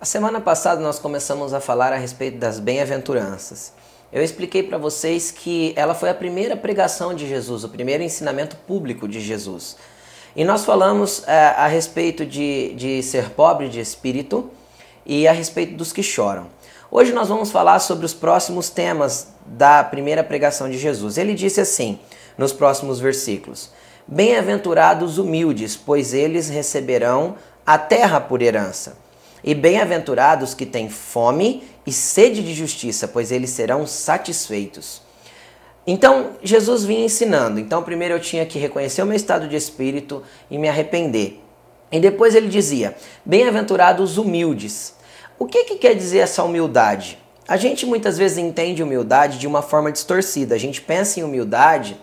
A semana passada nós começamos a falar a respeito das bem-aventuranças. Eu expliquei para vocês que ela foi a primeira pregação de Jesus, o primeiro ensinamento público de Jesus. E nós falamos é, a respeito de, de ser pobre de espírito e a respeito dos que choram. Hoje nós vamos falar sobre os próximos temas da primeira pregação de Jesus. Ele disse assim, nos próximos versículos: Bem-aventurados humildes, pois eles receberão a terra por herança. E bem-aventurados que têm fome e sede de justiça, pois eles serão satisfeitos. Então, Jesus vinha ensinando. Então, primeiro eu tinha que reconhecer o meu estado de espírito e me arrepender. E depois ele dizia: Bem-aventurados humildes. O que, que quer dizer essa humildade? A gente muitas vezes entende humildade de uma forma distorcida. A gente pensa em humildade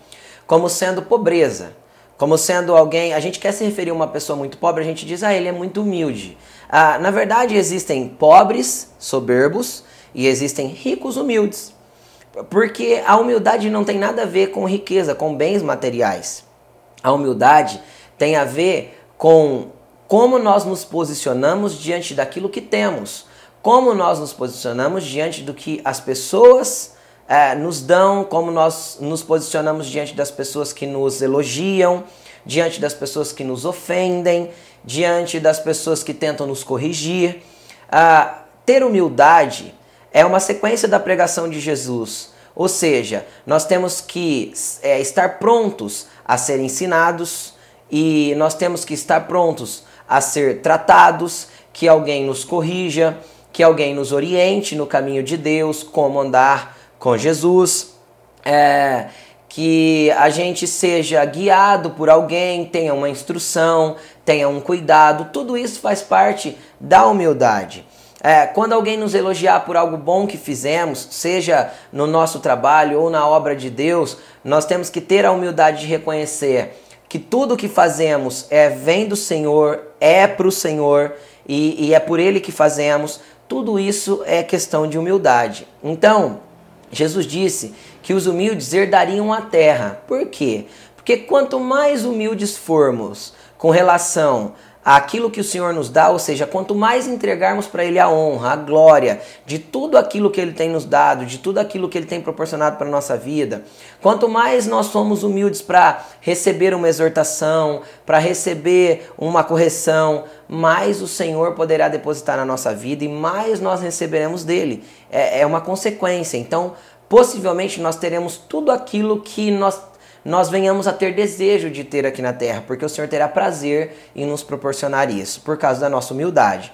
como sendo pobreza, como sendo alguém. A gente quer se referir a uma pessoa muito pobre, a gente diz, ah, ele é muito humilde. Ah, na verdade, existem pobres, soberbos, e existem ricos, humildes. Porque a humildade não tem nada a ver com riqueza, com bens materiais. A humildade tem a ver com como nós nos posicionamos diante daquilo que temos, como nós nos posicionamos diante do que as pessoas é, nos dão, como nós nos posicionamos diante das pessoas que nos elogiam, diante das pessoas que nos ofendem, diante das pessoas que tentam nos corrigir. Ah, ter humildade é uma sequência da pregação de Jesus. Ou seja, nós temos que é, estar prontos a ser ensinados e nós temos que estar prontos a ser tratados, que alguém nos corrija, que alguém nos oriente no caminho de Deus, como andar com Jesus. É, que a gente seja guiado por alguém, tenha uma instrução, tenha um cuidado, tudo isso faz parte da humildade. É, quando alguém nos elogiar por algo bom que fizemos, seja no nosso trabalho ou na obra de Deus, nós temos que ter a humildade de reconhecer que tudo que fazemos é vem do Senhor, é para o Senhor e, e é por Ele que fazemos. Tudo isso é questão de humildade. Então, Jesus disse que os humildes herdariam a terra. Por quê? Porque quanto mais humildes formos com relação àquilo que o Senhor nos dá, ou seja, quanto mais entregarmos para Ele a honra, a glória de tudo aquilo que Ele tem nos dado, de tudo aquilo que Ele tem proporcionado para a nossa vida, quanto mais nós somos humildes para receber uma exortação, para receber uma correção, mais o Senhor poderá depositar na nossa vida e mais nós receberemos dele. É, é uma consequência. Então, possivelmente nós teremos tudo aquilo que nós nós venhamos a ter desejo de ter aqui na terra, porque o Senhor terá prazer em nos proporcionar isso, por causa da nossa humildade.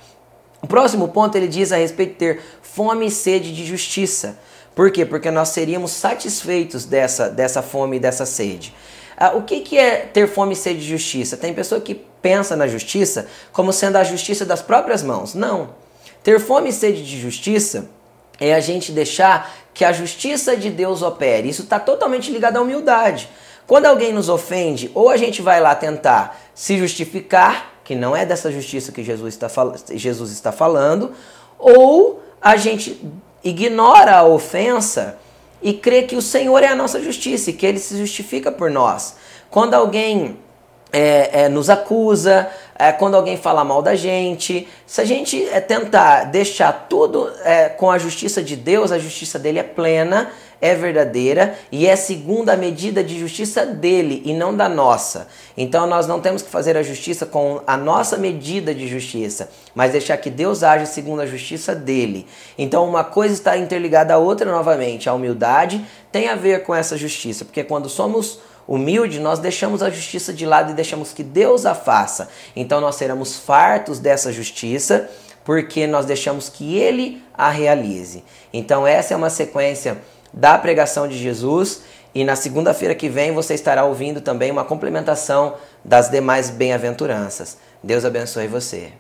O próximo ponto ele diz a respeito de ter fome e sede de justiça. Por quê? Porque nós seríamos satisfeitos dessa, dessa fome e dessa sede. Ah, o que, que é ter fome e sede de justiça? Tem pessoa que pensa na justiça como sendo a justiça das próprias mãos. Não. Ter fome e sede de justiça é a gente deixar que a justiça de Deus opere. Isso está totalmente ligado à humildade. Quando alguém nos ofende, ou a gente vai lá tentar se justificar, que não é dessa justiça que Jesus está, Jesus está falando, ou a gente ignora a ofensa e crê que o Senhor é a nossa justiça e que Ele se justifica por nós. Quando alguém é, é, nos acusa, é, quando alguém fala mal da gente. Se a gente é, tentar deixar tudo é, com a justiça de Deus, a justiça dele é plena, é verdadeira e é segundo a medida de justiça dele e não da nossa. Então nós não temos que fazer a justiça com a nossa medida de justiça, mas deixar que Deus age segundo a justiça dele. Então uma coisa está interligada à outra novamente. A humildade tem a ver com essa justiça, porque quando somos humilde, nós deixamos a justiça de lado e deixamos que Deus a faça. Então nós seremos fartos dessa justiça, porque nós deixamos que Ele a realize. Então essa é uma sequência da pregação de Jesus. E na segunda-feira que vem você estará ouvindo também uma complementação das demais bem-aventuranças. Deus abençoe você.